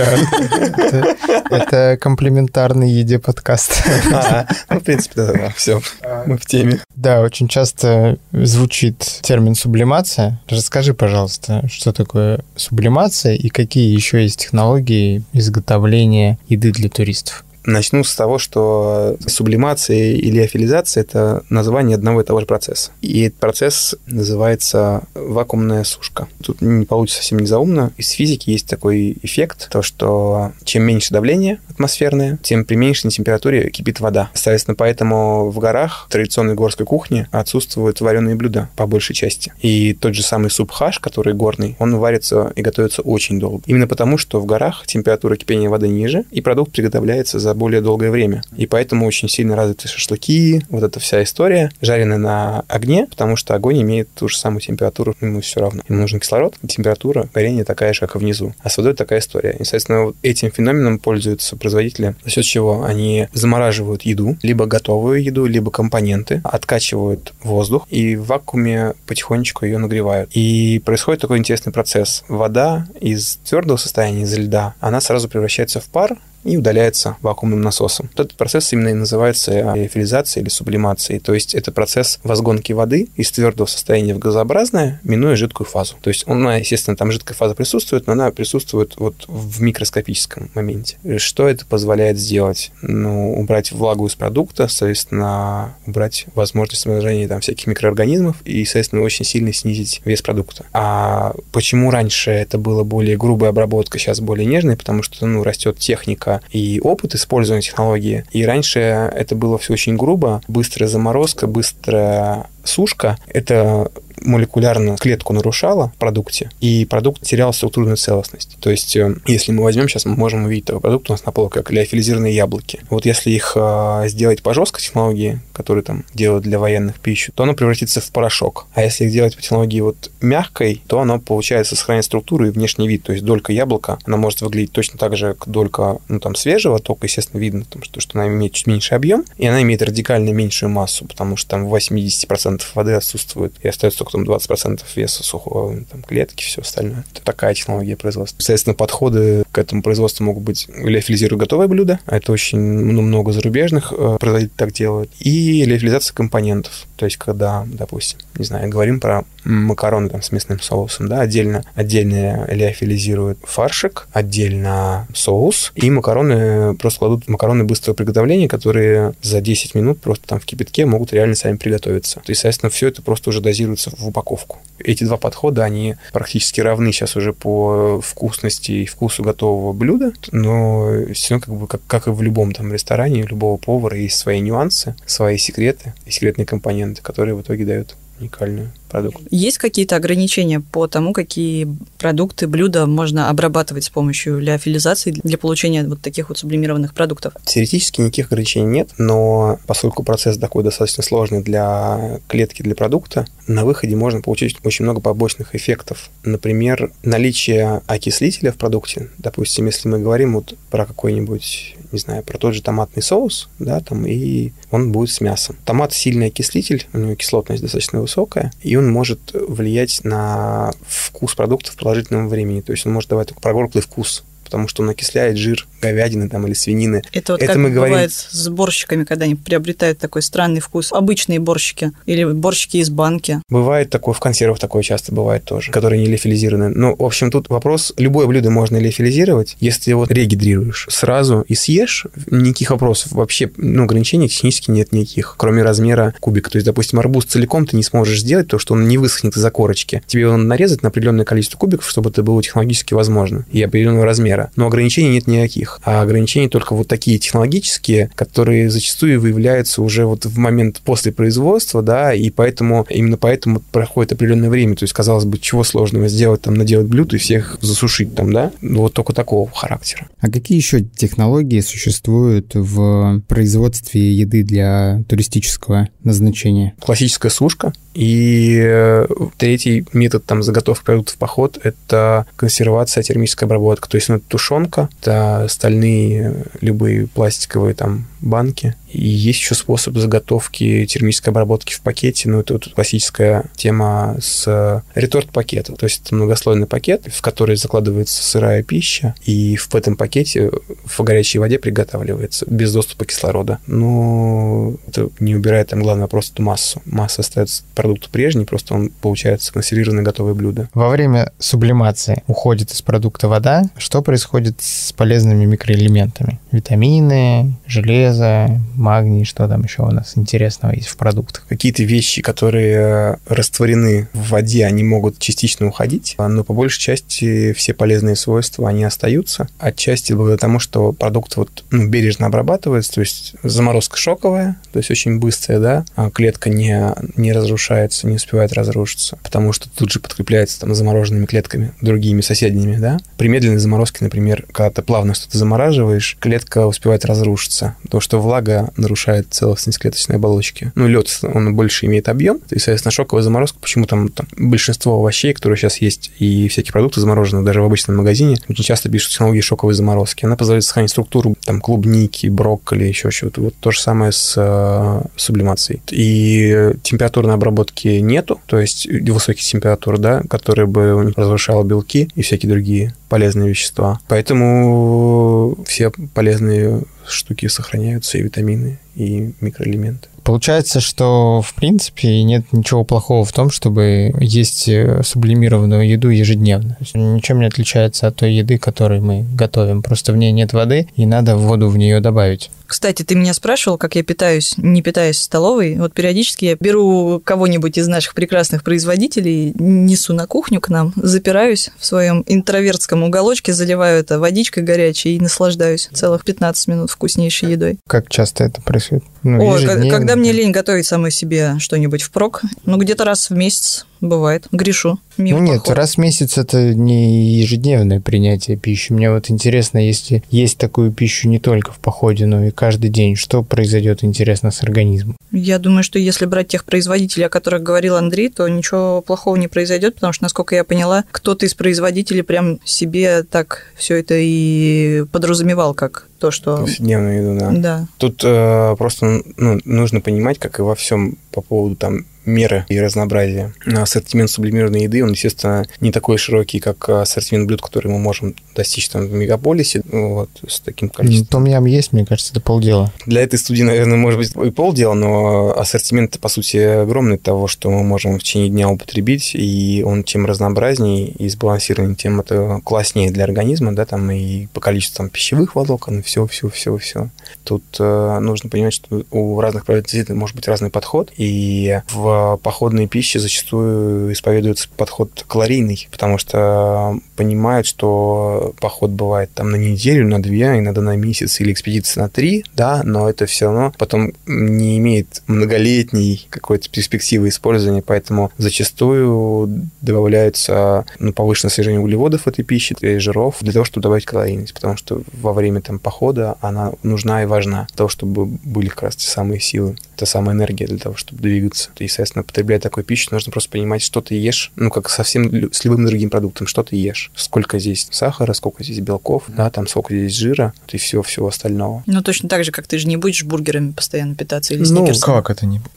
Это, это комплементарный еде подкаст. А, ну, в принципе, да, все, мы в теме. Да, очень часто звучит термин сублимация. Расскажи, пожалуйста, что такое сублимация и какие еще есть технологии изготовления еды для туристов? Начну с того, что сублимация или афилизация – это название одного и того же процесса. И этот процесс называется вакуумная сушка. Тут не получится совсем незаумно. Из физики есть такой эффект, то что чем меньше давление атмосферное, тем при меньшей температуре кипит вода. Соответственно, поэтому в горах в традиционной горской кухне отсутствуют вареные блюда по большей части. И тот же самый суп хаш, который горный, он варится и готовится очень долго. Именно потому, что в горах температура кипения воды ниже, и продукт приготовляется за более долгое время. И поэтому очень сильно развиты шашлыки, вот эта вся история, жареная на огне, потому что огонь имеет ту же самую температуру, ему все равно. Ему нужен кислород, температура горения такая же, как и внизу. А с водой такая история. И, соответственно, вот этим феноменом пользуются производители, за счет чего они замораживают еду, либо готовую еду, либо компоненты, откачивают воздух и в вакууме потихонечку ее нагревают. И происходит такой интересный процесс. Вода из твердого состояния, из льда, она сразу превращается в пар, и удаляется вакуумным насосом. Вот этот процесс именно и называется лиофилизацией или сублимацией. То есть это процесс возгонки воды из твердого состояния в газообразное, минуя жидкую фазу. То есть она, естественно, там жидкая фаза присутствует, но она присутствует вот в микроскопическом моменте. Что это позволяет сделать? Ну, убрать влагу из продукта, соответственно, убрать возможность размножения там всяких микроорганизмов и, соответственно, очень сильно снизить вес продукта. А почему раньше это было более грубая обработка, сейчас более нежная? Потому что, ну, растет техника и опыт использования технологии. И раньше это было все очень грубо. Быстрая заморозка, быстрая сушка. Это молекулярно клетку нарушала в продукте, и продукт терял структурную целостность. То есть, э, если мы возьмем, сейчас мы можем увидеть такой продукт у нас на полке, как лиофилизированные яблоки. Вот если их э, сделать по жесткой технологии, которые там делают для военных пищу, то оно превратится в порошок. А если их делать по технологии вот мягкой, то оно, получается, сохраняет структуру и внешний вид. То есть долька яблока, она может выглядеть точно так же, как долька, ну, там, свежего, только, естественно, видно, потому что, что она имеет чуть меньший объем, и она имеет радикально меньшую массу, потому что там 80% воды отсутствует, и остается там 20% веса сухого, там, клетки, все остальное. Это такая технология производства. Соответственно, подходы к этому производству могут быть лиофилизируют готовое блюдо, а это очень ну, много зарубежных э, производителей так делают, и лиофилизация компонентов. То есть, когда, допустим, не знаю, говорим про макароны там, с мясным соусом, да, отдельно, отдельно лиофилизируют фаршик, отдельно соус, и макароны просто кладут макароны быстрого приготовления, которые за 10 минут просто там в кипятке могут реально сами приготовиться. То есть, соответственно, все это просто уже дозируется в упаковку. Эти два подхода, они практически равны сейчас уже по вкусности и вкусу готового блюда, но все равно как бы как, как и в любом там ресторане, у любого повара есть свои нюансы, свои секреты и секретные компоненты, которые в итоге дают уникальную продукт. Есть какие-то ограничения по тому, какие продукты, блюда можно обрабатывать с помощью лиофилизации для получения вот таких вот сублимированных продуктов? Теоретически никаких ограничений нет, но поскольку процесс такой достаточно сложный для клетки, для продукта, на выходе можно получить очень много побочных эффектов. Например, наличие окислителя в продукте. Допустим, если мы говорим вот про какой-нибудь, не знаю, про тот же томатный соус, да, там, и он будет с мясом. Томат сильный окислитель, у него кислотность достаточно высокая, и он может влиять на вкус продукта в положительном времени. То есть он может давать только прогорклый вкус потому что он окисляет жир говядины там или свинины. Это вот Это как мы говорим- бывает с борщиками, когда они приобретают такой странный вкус. Обычные борщики или борщики из банки. Бывает такое, в консервах такое часто бывает тоже, которые не лифилизированы. Ну, в общем, тут вопрос, любое блюдо можно лифилизировать, если ты его регидрируешь сразу и съешь, никаких вопросов. Вообще, ну, ограничений технически нет никаких, кроме размера кубика. То есть, допустим, арбуз целиком ты не сможешь сделать, потому что он не высохнет из-за корочки. Тебе его надо нарезать на определенное количество кубиков, чтобы это было технологически возможно и определенного размера. Но ограничений нет никаких. А ограничения только вот такие технологические, которые зачастую выявляются уже вот в момент после производства, да, и поэтому, именно поэтому проходит определенное время. То есть, казалось бы, чего сложного сделать, там, наделать блюд и всех засушить там, да? Ну, Вот только такого характера. А какие еще технологии существуют в производстве еды для туристического назначения? классическая сушка. И э, третий метод там заготовки продуктов в поход – это консервация, термическая обработка. То есть, ну, это тушенка, это стальные э, любые пластиковые там банки. И есть еще способ заготовки термической обработки в пакете. Ну, это вот классическая тема с э, реторт-пакета. То есть, это многослойный пакет, в который закладывается сырая пища, и в этом пакете в горячей воде приготавливается без доступа кислорода. Но это не убирает там главный вопрос, массу. Масса остается продукту прежний, просто он получается консервированное готовое блюдо. Во время сублимации уходит из продукта вода. Что происходит с полезными микроэлементами? Витамины, железо, магний, что там еще у нас интересного есть в продуктах? Какие-то вещи, которые растворены в воде, они могут частично уходить, но по большей части все полезные свойства, они остаются. Отчасти благодаря тому, что продукт вот, ну, бережно обрабатывается, то есть заморозка шоковая, то есть очень быстрая, да, а клетка не, не разрушается, не успевает разрушиться, потому что тут же подкрепляется там замороженными клетками, другими соседними, да. При медленной заморозке, например, когда ты плавно что-то замораживаешь, клетка успевает разрушиться, потому что влага нарушает целостность клеточной оболочки. Ну, лед, он больше имеет объем, и, соответственно, шоковая заморозка, почему там, там большинство овощей, которые сейчас есть, и всякие продукты замороженные даже в обычном магазине, очень часто пишут технологии шоковой заморозки. Она позволяет сохранить структуру там клубники, брокколи, еще чего-то. Вот то же самое с э, сублимацией. И температурной обработки нету, то есть высоких температур, да, которые бы разрушало белки и всякие другие полезные вещества. Поэтому все полезные штуки сохраняются, и витамины, и микроэлементы. Получается, что в принципе нет ничего плохого в том, чтобы есть э, сублимированную еду ежедневно. Ничем не отличается от той еды, которую мы готовим. Просто в ней нет воды, и надо воду в нее добавить. Кстати, ты меня спрашивал, как я питаюсь, не питаясь в столовой. Вот периодически я беру кого-нибудь из наших прекрасных производителей, несу на кухню к нам, запираюсь в своем интровертском уголочке, заливаю это водичкой горячей и наслаждаюсь целых 15 минут вкуснейшей едой. Как часто это происходит? Ну, ежедневно. когда мне лень готовить самой себе что-нибудь впрок, ну где-то раз в месяц бывает, грешу. Мимо Ну нет, похода. раз в месяц это не ежедневное принятие пищи. Мне вот интересно, если есть такую пищу не только в походе, но и каждый день, что произойдет интересно с организмом? Я думаю, что если брать тех производителей, о которых говорил Андрей, то ничего плохого не произойдет, потому что, насколько я поняла, кто-то из производителей прям себе так все это и подразумевал, как то, что... Повседневную еду, да. Да. Тут э, просто ну, нужно понимать, как и во всем по поводу там меры и разнообразия. Ассортимент сублимированной еды, он, естественно, не такой широкий, как ассортимент блюд, которые мы можем достичь там в мегаполисе, вот, с таким количеством. Том ям есть, мне кажется, это полдела. Для этой студии, наверное, может быть и полдела, но ассортимент, по сути, огромный того, что мы можем в течение дня употребить, и он чем разнообразнее и сбалансированнее, тем это класснее для организма, да, там и по количеству там, пищевых волокон, и все, все, все, все. Тут э, нужно понимать, что у разных производителей может быть разный подход, и в походной пище зачастую исповедуется подход калорийный, потому что понимают, что поход бывает там на неделю, на две, иногда на месяц или экспедиция на три, да, но это все равно потом не имеет многолетней какой-то перспективы использования, поэтому зачастую добавляются ну, повышенное содержание углеводов в этой пище, и жиров, для того, чтобы добавить калорийность, потому что во время там похода она нужна и важна для того, чтобы были как раз те самые силы, та самая энергия для того, чтобы двигаться. И, соответственно, потребляя такую пищу, нужно просто понимать, что ты ешь, ну, как совсем с любым другим продуктом, что ты ешь, сколько здесь сахара, сколько здесь белков, да, там сколько здесь жира и всего-всего остального. Ну, точно так же, как ты же не будешь бургерами постоянно питаться или Ну, сникерсом. Как это не...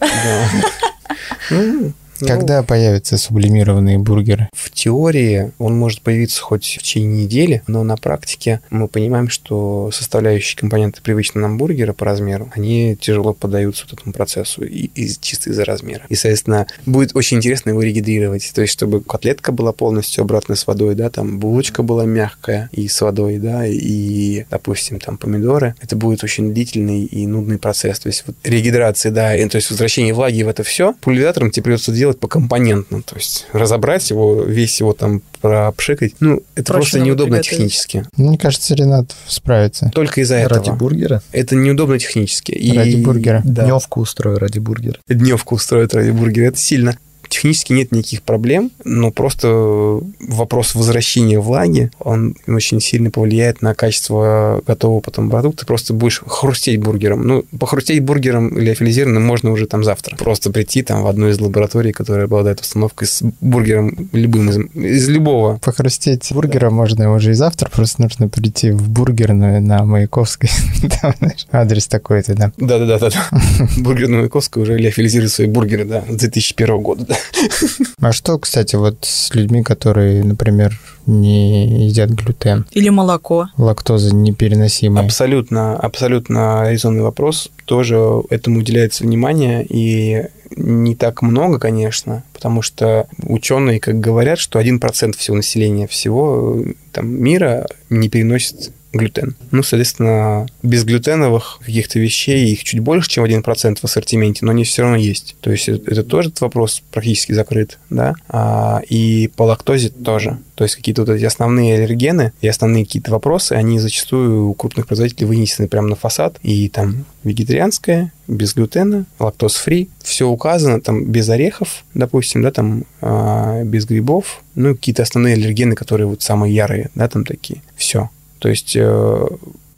Ну, Когда ну, появятся сублимированные бургеры? В теории он может появиться хоть в течение недели, но на практике мы понимаем, что составляющие компоненты привычные нам бургера по размеру, они тяжело поддаются вот этому процессу и, и чисто из-за размера. И, соответственно, будет очень интересно его регидрировать. То есть, чтобы котлетка была полностью обратно с водой, да, там булочка была мягкая и с водой, да, и, допустим, там помидоры. Это будет очень длительный и нудный процесс. То есть, вот регидрация, да, и, то есть возвращение влаги в это все, пульверизатором тебе придется делать по компонентно. То есть, разобрать его, весь его там пропшикать. Ну, это Проще просто неудобно технически. Мне кажется, Ренат справится. Только из-за этого. Ради бургера? Это неудобно технически. И... Ради бургера. Да. Дневку устрою ради бургера. Дневку устроить ради бургера. Это сильно технически нет никаких проблем, но просто вопрос возвращения влаги, он очень сильно повлияет на качество готового потом продукта. Ты просто будешь хрустеть бургером. Ну, похрустеть бургером или афилизированным можно уже там завтра. Просто прийти там в одну из лабораторий, которая обладает установкой с бургером любым из, из любого. Похрустеть бургером можно уже и завтра, просто нужно прийти в бургерную на Маяковской. Там, знаешь, адрес такой-то, да. Да-да-да. Бургер на Маяковской уже леофилизирует свои бургеры, да, с 2001 года, да. А что, кстати, вот с людьми, которые, например, не едят глютен? Или молоко. Лактоза непереносимая. Абсолютно, абсолютно резонный вопрос. Тоже этому уделяется внимание, и не так много, конечно, потому что ученые, как говорят, что 1% всего населения всего там, мира не переносит глютен. Ну, соответственно, безглютеновых каких-то вещей их чуть больше, чем 1% в ассортименте, но они все равно есть. То есть это тоже этот вопрос практически закрыт, да, а, и по лактозе тоже. То есть какие-то вот эти основные аллергены и основные какие-то вопросы, они зачастую у крупных производителей вынесены прямо на фасад, и там вегетарианское, без глютена, лактоз-фри, все указано, там без орехов, допустим, да, там а, без грибов, ну, какие-то основные аллергены, которые вот самые ярые, да, там такие, все. То есть э,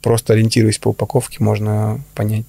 просто ориентируясь по упаковке, можно понять,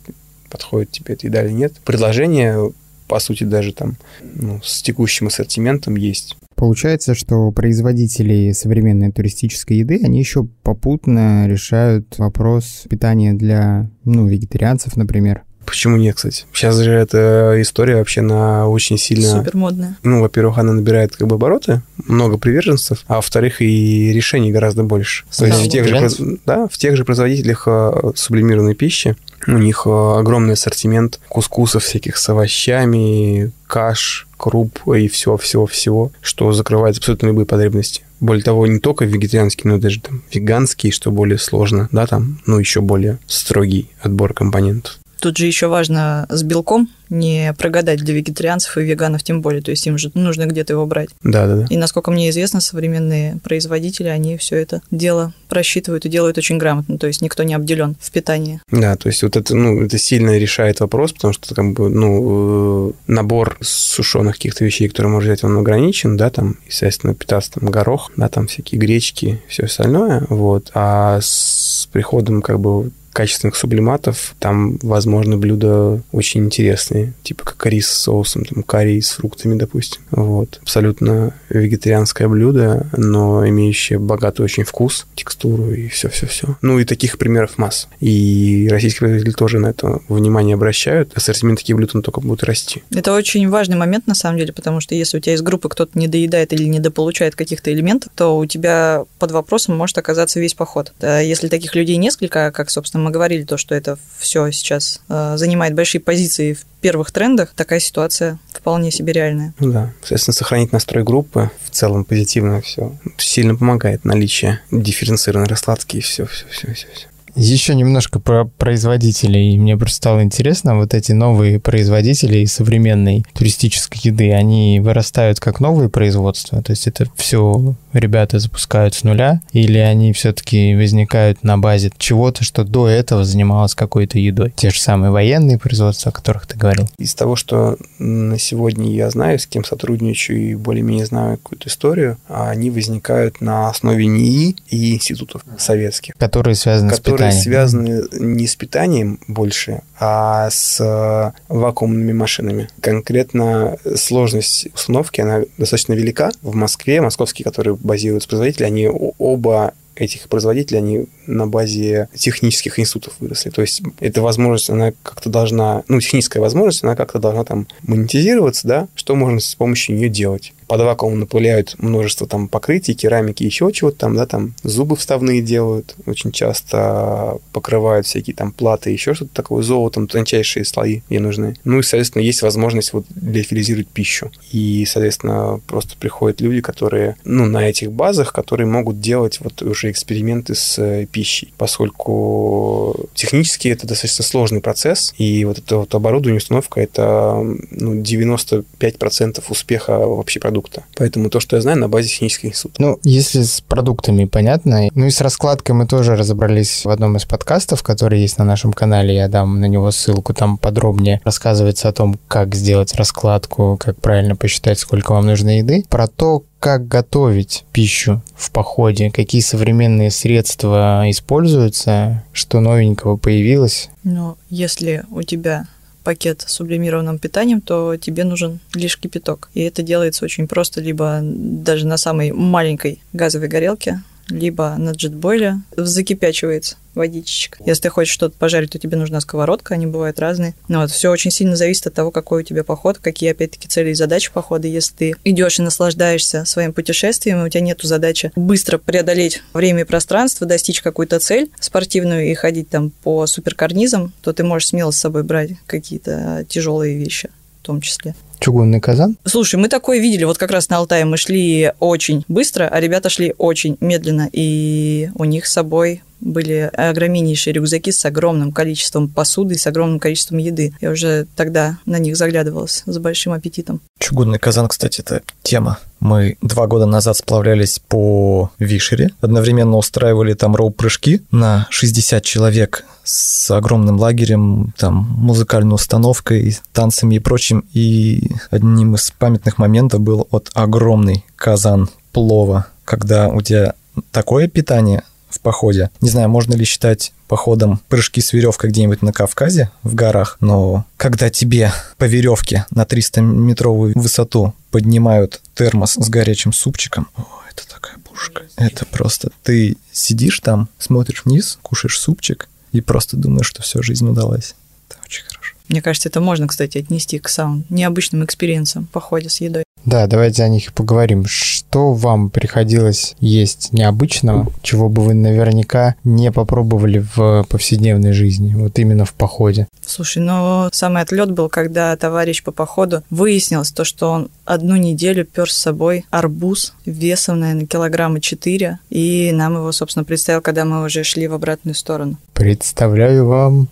подходит тебе эта еда или нет. Предложение, по сути, даже там ну, с текущим ассортиментом есть. Получается, что производители современной туристической еды, они еще попутно решают вопрос питания для ну, вегетарианцев, например. Почему нет, кстати? Сейчас же эта история вообще на очень сильно... Супер модная. Ну, во-первых, она набирает как бы обороты, много приверженцев, а во-вторых, и решений гораздо больше. То есть в тех, же, да, в тех же производителях э, сублимированной пищи у них э, огромный ассортимент кускусов всяких с овощами, каш, круп и всего-всего-всего, что закрывает абсолютно любые потребности. Более того, не только вегетарианские, но даже там веганские, что более сложно, да, там, ну, еще более строгий отбор компонентов. Тут же еще важно с белком не прогадать для вегетарианцев и веганов тем более. То есть им же нужно где-то его брать. Да, да, да. И насколько мне известно, современные производители, они все это дело просчитывают и делают очень грамотно. То есть никто не обделен в питании. Да, то есть вот это, ну, это сильно решает вопрос, потому что как бы, ну, э, набор сушеных каких-то вещей, которые можно взять, он ограничен, да, там, естественно, питаться там горох, да, там всякие гречки, все остальное, вот. А с приходом как бы качественных сублиматов. Там, возможно, блюда очень интересные, типа как рис с соусом, там карри с фруктами, допустим. Вот. Абсолютно вегетарианское блюдо, но имеющее богатый очень вкус, текстуру и все-все-все. Ну и таких примеров масса. И российские производители тоже на это внимание обращают. Ассортимент таких блюд он только будет расти. Это очень важный момент, на самом деле, потому что если у тебя из группы кто-то не доедает или недополучает каких-то элементов, то у тебя под вопросом может оказаться весь поход. Если таких людей несколько, как, собственно, мы говорили, то, что это все сейчас э, занимает большие позиции в первых трендах, такая ситуация вполне себе реальная. Да, соответственно, сохранить настрой группы в целом позитивно все сильно помогает наличие дифференцированной раскладки и все, все, все, все, все. Еще немножко про производителей. Мне просто стало интересно, вот эти новые производители современной туристической еды, они вырастают как новые производства? То есть это все ребята запускают с нуля? Или они все-таки возникают на базе чего-то, что до этого занималось какой-то едой? Те же самые военные производства, о которых ты говорил. Из того, что на сегодня я знаю, с кем сотрудничаю и более-менее знаю какую-то историю, они возникают на основе НИИ и институтов советских. Которые связаны которые с питанием которые связаны не с питанием больше, а с э, вакуумными машинами. Конкретно сложность установки, она достаточно велика. В Москве, московские, которые базируются производители, они оба этих производителей, они на базе технических институтов выросли. То есть эта возможность, она как-то должна, ну, техническая возможность, она как-то должна там монетизироваться, да, что можно с помощью нее делать под вакуум напыляют множество там покрытий, керамики, еще чего-то там, да, там зубы вставные делают, очень часто покрывают всякие там платы, еще что-то такое, золотом, тончайшие слои ей нужны. Ну и, соответственно, есть возможность вот леофилизировать пищу. И, соответственно, просто приходят люди, которые, ну, на этих базах, которые могут делать вот уже эксперименты с э, пищей, поскольку технически это достаточно сложный процесс, и вот это вот оборудование, установка, это ну, 95% успеха вообще продукта продукта. Поэтому то, что я знаю, на базе технических институтов. Ну, если с продуктами понятно. Ну и с раскладкой мы тоже разобрались в одном из подкастов, который есть на нашем канале. Я дам на него ссылку. Там подробнее рассказывается о том, как сделать раскладку, как правильно посчитать, сколько вам нужно еды. Про то, как готовить пищу в походе, какие современные средства используются, что новенького появилось. Ну, если у тебя пакет с сублимированным питанием, то тебе нужен лишь кипяток. И это делается очень просто, либо даже на самой маленькой газовой горелке, либо на джетбойле закипячивается водичечка. Если ты хочешь что-то пожарить, то тебе нужна сковородка, они бывают разные. Но вот все очень сильно зависит от того, какой у тебя поход, какие, опять-таки, цели и задачи похода. Если ты идешь и наслаждаешься своим путешествием, у тебя нет задачи быстро преодолеть время и пространство, достичь какую-то цель спортивную и ходить там по суперкарнизам, то ты можешь смело с собой брать какие-то тяжелые вещи в том числе. Чугунный казан? Слушай, мы такое видели. Вот как раз на Алтае мы шли очень быстро, а ребята шли очень медленно. И у них с собой были огромнейшие рюкзаки с огромным количеством посуды и с огромным количеством еды. Я уже тогда на них заглядывалась с большим аппетитом. Чугунный казан, кстати, это тема. Мы два года назад сплавлялись по Вишере, одновременно устраивали там роу-прыжки на 60 человек с огромным лагерем, там, музыкальной установкой, танцами и прочим. И одним из памятных моментов был вот огромный казан плова, когда у тебя такое питание в походе. Не знаю, можно ли считать походом прыжки с веревкой где-нибудь на Кавказе, в горах, но когда тебе по веревке на 300-метровую высоту поднимают термос с горячим супчиком, о, это такая пушка. Это просто ты сидишь там, смотришь вниз, кушаешь супчик и просто думаешь, что все, жизнь удалась. Это очень хорошо. Мне кажется, это можно, кстати, отнести к самым необычным experience-ам в походе с едой. Да, давайте о них и поговорим. Что вам приходилось есть необычного, чего бы вы наверняка не попробовали в повседневной жизни, вот именно в походе? Слушай, ну самый отлет был, когда товарищ по походу выяснилось то, что он одну неделю пер с собой арбуз весом, наверное, килограмма 4, и нам его, собственно, представил, когда мы уже шли в обратную сторону. Представляю вам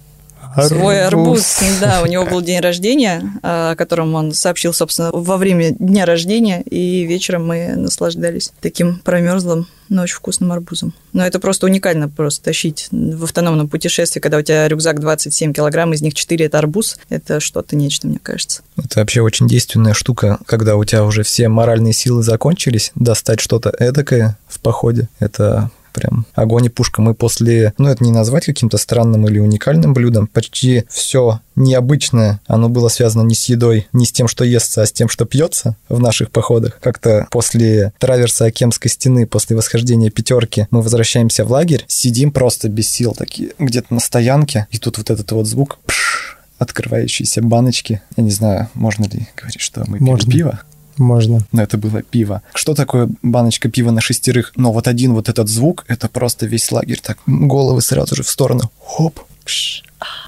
Арбуз. Свой арбуз. Да, у него был день рождения, о котором он сообщил, собственно, во время дня рождения, и вечером мы наслаждались таким промерзлым, но очень вкусным арбузом. Но это просто уникально просто тащить в автономном путешествии, когда у тебя рюкзак 27 килограмм, из них 4 это арбуз. Это что-то нечто, мне кажется. Это вообще очень действенная штука, когда у тебя уже все моральные силы закончились, достать что-то эдакое в походе. Это прям огонь и пушка. Мы после, ну это не назвать каким-то странным или уникальным блюдом, почти все необычное, оно было связано не с едой, не с тем, что естся, а с тем, что пьется в наших походах. Как-то после траверса Акемской стены, после восхождения пятерки, мы возвращаемся в лагерь, сидим просто без сил такие, где-то на стоянке, и тут вот этот вот звук, пш, открывающиеся баночки. Я не знаю, можно ли говорить, что мы пили Можно. пиво. Можно. Но это было пиво. Что такое баночка пива на шестерых? Но вот один вот этот звук, это просто весь лагерь так, головы сразу же в сторону. Хоп, пш,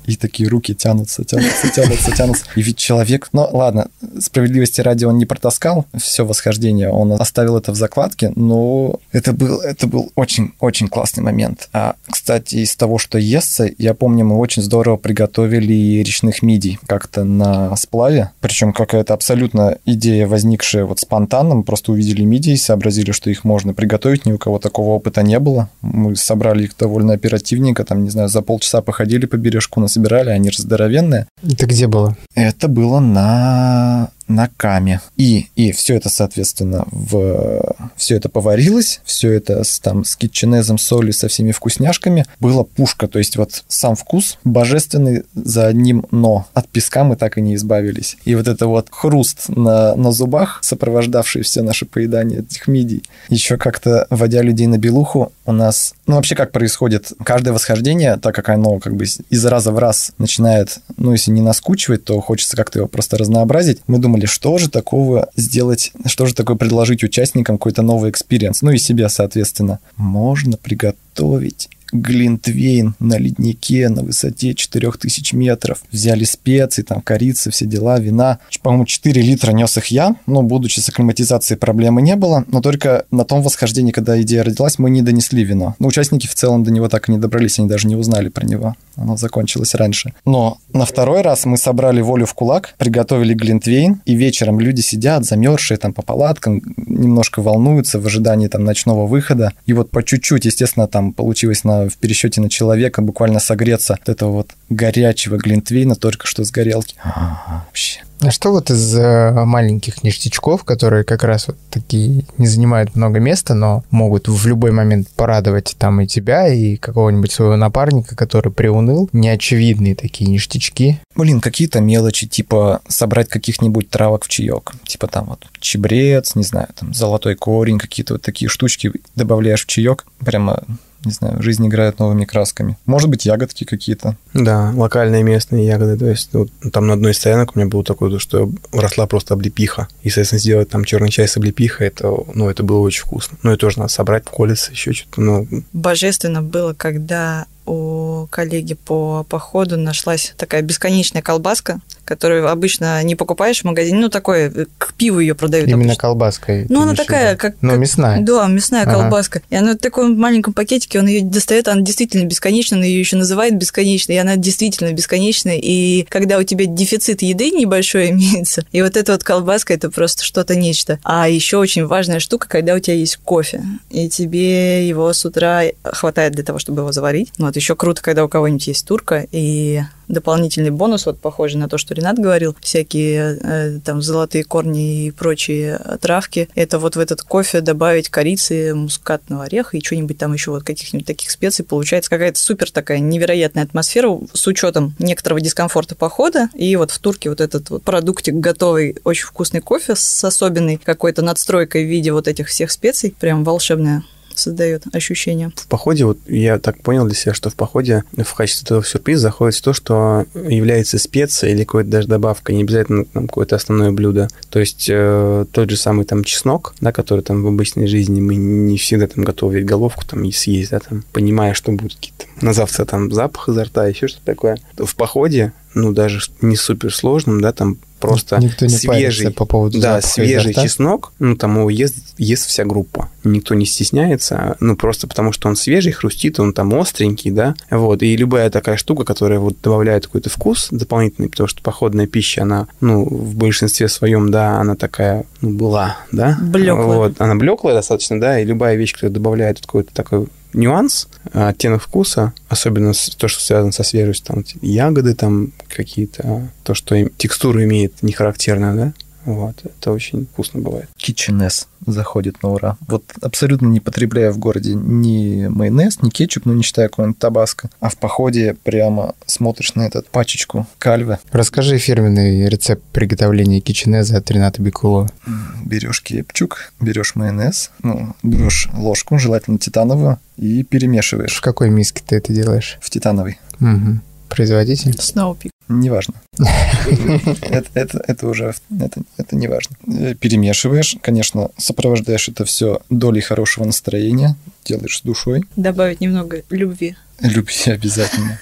и такие руки тянутся, тянутся, тянутся, тянутся. И ведь человек, ну ладно, справедливости ради он не протаскал все восхождение, он оставил это в закладке, но это был, это был очень-очень классный момент. А, кстати, из того, что естся, я помню, мы очень здорово приготовили речных мидий как-то на сплаве, причем какая-то абсолютно идея, возникшая вот спонтанно, мы просто увидели мидии, сообразили, что их можно приготовить, ни у кого такого опыта не было. Мы собрали их довольно оперативненько, там, не знаю, за полчаса походили по бережку, насобирали, они же здоровенные. Это где было? Это было на на каме. И, и все это, соответственно, в... все это поварилось, все это с, там, с кетчунезом, солью, со всеми вкусняшками. Была пушка, то есть вот сам вкус божественный за одним но. От песка мы так и не избавились. И вот это вот хруст на, на зубах, сопровождавший все наше поедание этих мидий. Еще как-то, водя людей на белуху, у нас... Ну, вообще, как происходит? Каждое восхождение, так как оно как бы из раза в раз начинает, ну, если не наскучивать, то хочется как-то его просто разнообразить. Мы думали, что же такого сделать, что же такое предложить участникам какой-то новый experience, ну и себе, соответственно. Можно приготовить глинтвейн на леднике на высоте 4000 метров. Взяли специи, там корица, все дела, вина. По-моему, 4 литра нес их я, но будучи с акклиматизацией проблемы не было, но только на том восхождении, когда идея родилась, мы не донесли вино. Но участники в целом до него так и не добрались, они даже не узнали про него. Оно закончилось раньше. Но на второй раз мы собрали волю в кулак, приготовили глинтвейн, и вечером люди сидят, замерзшие там по палаткам, немножко волнуются в ожидании там ночного выхода. И вот по чуть-чуть, естественно, там получилось на в пересчете на человека буквально согреться от этого вот горячего глинтвейна только что с горелки. Вообще. А что вот из э, маленьких ништячков, которые как раз вот такие не занимают много места, но могут в любой момент порадовать там и тебя, и какого-нибудь своего напарника, который приуныл, неочевидные такие ништячки? Блин, какие-то мелочи, типа собрать каких-нибудь травок в чаек. Типа там вот чебрец, не знаю, там золотой корень, какие-то вот такие штучки добавляешь в чаек. Прямо не знаю, жизнь играет новыми красками. Может быть, ягодки какие-то. Да, локальные местные ягоды. То есть вот, там на одной из стоянок у меня было такое, что росла просто облепиха. И, соответственно, сделать там черный чай с облепихой, это, ну, это было очень вкусно. Ну, и тоже надо собрать, колется, еще что-то. Ну. Божественно было, когда у коллеги по походу нашлась такая бесконечная колбаска, которую обычно не покупаешь в магазине. Ну, такое, э, к пиву ее продают. Именно обычно. колбаской. Ну, она такая, как... Ну, как, мясная. Да, мясная ага. колбаска. И она в таком маленьком пакетике, он ее достает, она действительно бесконечна, он ее еще называет бесконечной, и она действительно бесконечная. И когда у тебя дефицит еды небольшой имеется, и вот эта вот колбаска, это просто что-то нечто. А еще очень важная штука, когда у тебя есть кофе, и тебе его с утра хватает для того, чтобы его заварить. Ну, вот еще круто, когда у кого-нибудь есть турка, и дополнительный бонус, вот похожий на то, что Ренат говорил, всякие э, там золотые корни и прочие травки, это вот в этот кофе добавить корицы, мускатного ореха и что-нибудь там еще вот каких-нибудь таких специй, получается. Какая-то супер такая невероятная атмосфера с учетом некоторого дискомфорта похода, и вот в турке вот этот вот продуктик готовый, очень вкусный кофе с особенной какой-то надстройкой в виде вот этих всех специй, прям волшебная создает ощущение. В походе, вот я так понял для себя, что в походе в качестве этого сюрприза заходит то, что является специей или какой-то даже добавкой, не обязательно там, какое-то основное блюдо. То есть э, тот же самый там чеснок, да, который там в обычной жизни мы не всегда там готовы головку там и съесть, да, там, понимая, что будут какие-то на завтра там запах изо рта, еще что-то такое. В походе, ну, даже не супер сложным, да, там просто Никто не свежий, по поводу да, свежий чеснок, ну, там его ест, ест вся группа. Никто не стесняется, ну, просто потому что он свежий, хрустит, он там остренький, да, вот, и любая такая штука, которая вот добавляет какой-то вкус дополнительный, потому что походная пища, она, ну, в большинстве своем, да, она такая, ну, была, да. Блеклая. Вот, она блеклая достаточно, да, и любая вещь, которая добавляет какой-то такой нюанс, оттенок вкуса, особенно то, что связано со свежестью, там, ягоды там какие-то, то, что текстуру имеет не характерную, да, вот, это очень вкусно бывает. Kitchen заходит на ура. Вот абсолютно не потребляя в городе ни майонез, ни кетчуп, ну не считая какого-нибудь табаско, а в походе прямо смотришь на эту пачечку кальвы. Расскажи фирменный рецепт приготовления киченеза от Рената Бикулова. Берешь кетчук, берешь майонез, ну, берешь ложку, желательно титановую, и перемешиваешь. В какой миске ты это делаешь? В титановой. Угу. Производитель? Сноупик. Неважно. это, это, это уже это, это не важно. Перемешиваешь, конечно, сопровождаешь это все долей хорошего настроения, делаешь с душой. Добавить немного любви. Любви обязательно.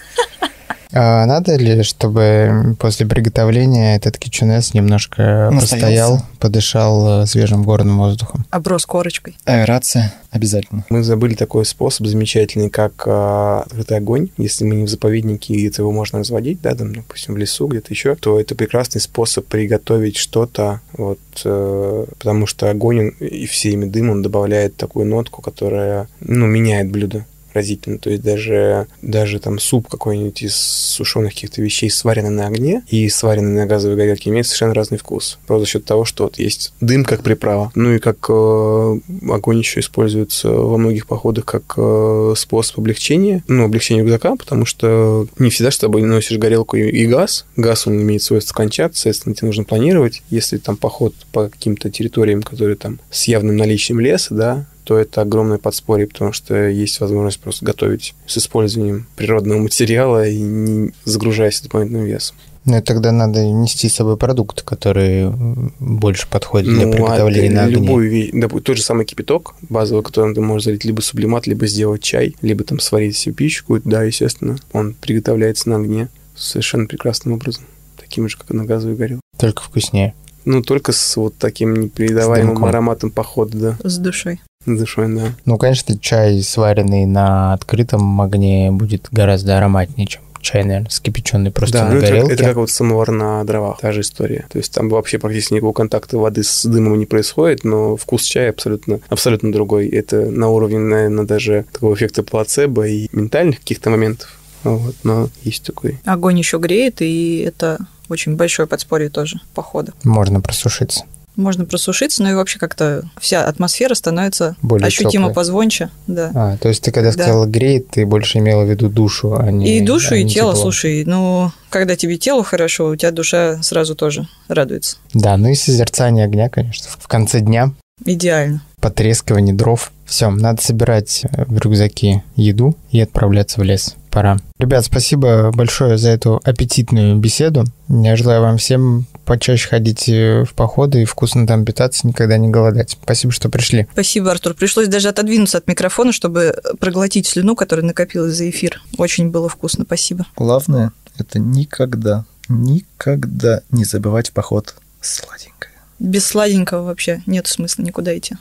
А надо ли, чтобы после приготовления этот кичунес немножко Настоялся. постоял, подышал э, свежим горным воздухом? Оброс корочкой. Аэрация обязательно. Мы забыли такой способ замечательный, как э, открытый огонь. Если мы не в заповеднике, и это его можно разводить, да, там, допустим, в лесу, где-то еще, то это прекрасный способ приготовить что-то, вот, э, потому что огонь он, и всеми дым он добавляет такую нотку, которая, ну, меняет блюдо поразительно. То есть даже, даже там суп какой-нибудь из сушеных каких-то вещей, сваренный на огне и сваренный на газовой горелке, имеет совершенно разный вкус. Просто за счет того, что вот есть дым как приправа. Ну и как э, огонь еще используется во многих походах как э, способ облегчения, ну, облегчения рюкзака, потому что не всегда с тобой носишь горелку и, и газ. Газ, он имеет свойство кончаться, соответственно, тебе нужно планировать. Если там поход по каким-то территориям, которые там с явным наличием леса, да, то это огромное подспорье, потому что есть возможность просто готовить с использованием природного материала и не загружаясь дополнительным весом. Ну, и тогда надо нести с собой продукты, которые больше подходят для Ну, приготовления а на огне. любую вещь, допу- тот же самый кипяток базовый, которым ты можешь залить либо сублимат, либо сделать чай, либо там сварить себе пищу какую-то, да, естественно, он приготовляется на огне совершенно прекрасным образом, таким же, как и на газовой горелке. Только вкуснее. Ну, только с вот таким непередаваемым ароматом похода, да, С душой. душой, да. Ну, конечно, чай, сваренный на открытом огне, будет гораздо ароматнее, чем чай, наверное, скипяченный просто да, на ну, это, как- горелке. это как вот самовар на дровах, та же история. То есть там вообще практически никакого контакта воды с дымом не происходит, но вкус чая абсолютно, абсолютно другой. Это на уровне, наверное, даже такого эффекта плацебо и ментальных каких-то моментов. Вот, но есть такой. Огонь еще греет, и это очень большое подспорье тоже похода. Можно просушиться. Можно просушиться, но и вообще как-то вся атмосфера становится Более ощутимо тёплой. позвонче. Да. А, то есть ты когда Да. сказала греет, ты больше имела в виду душу, а не И душу, а и не тело, тепло. слушай, ну, когда тебе тело хорошо, у тебя душа сразу тоже радуется. Да, ну и созерцание огня, конечно. В конце дня Идеально. потрескивание дров. Все, надо собирать э, в рюкзаки еду и отправляться в лес. Пора. Ребят, спасибо большое за эту аппетитную беседу. Я желаю вам всем почаще ходить э, в походы и вкусно там питаться, никогда не голодать. Спасибо, что пришли. Спасибо, Артур. Пришлось даже отодвинуться от микрофона, чтобы проглотить слюну, которая накопилась за эфир. Очень было вкусно, спасибо. Главное – это никогда, никогда не забывать в поход сладенькое. Без сладенького вообще нет смысла никуда идти.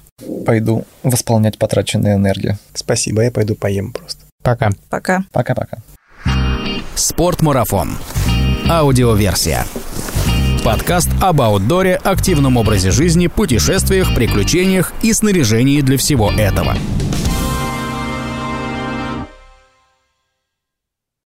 Пойду восполнять потраченную энергию. Спасибо, я пойду поем просто. Пока. Пока. Пока-пока. Спортмарафон. Аудиоверсия. Подкаст об аутдоре, активном образе жизни, путешествиях, приключениях и снаряжении для всего этого.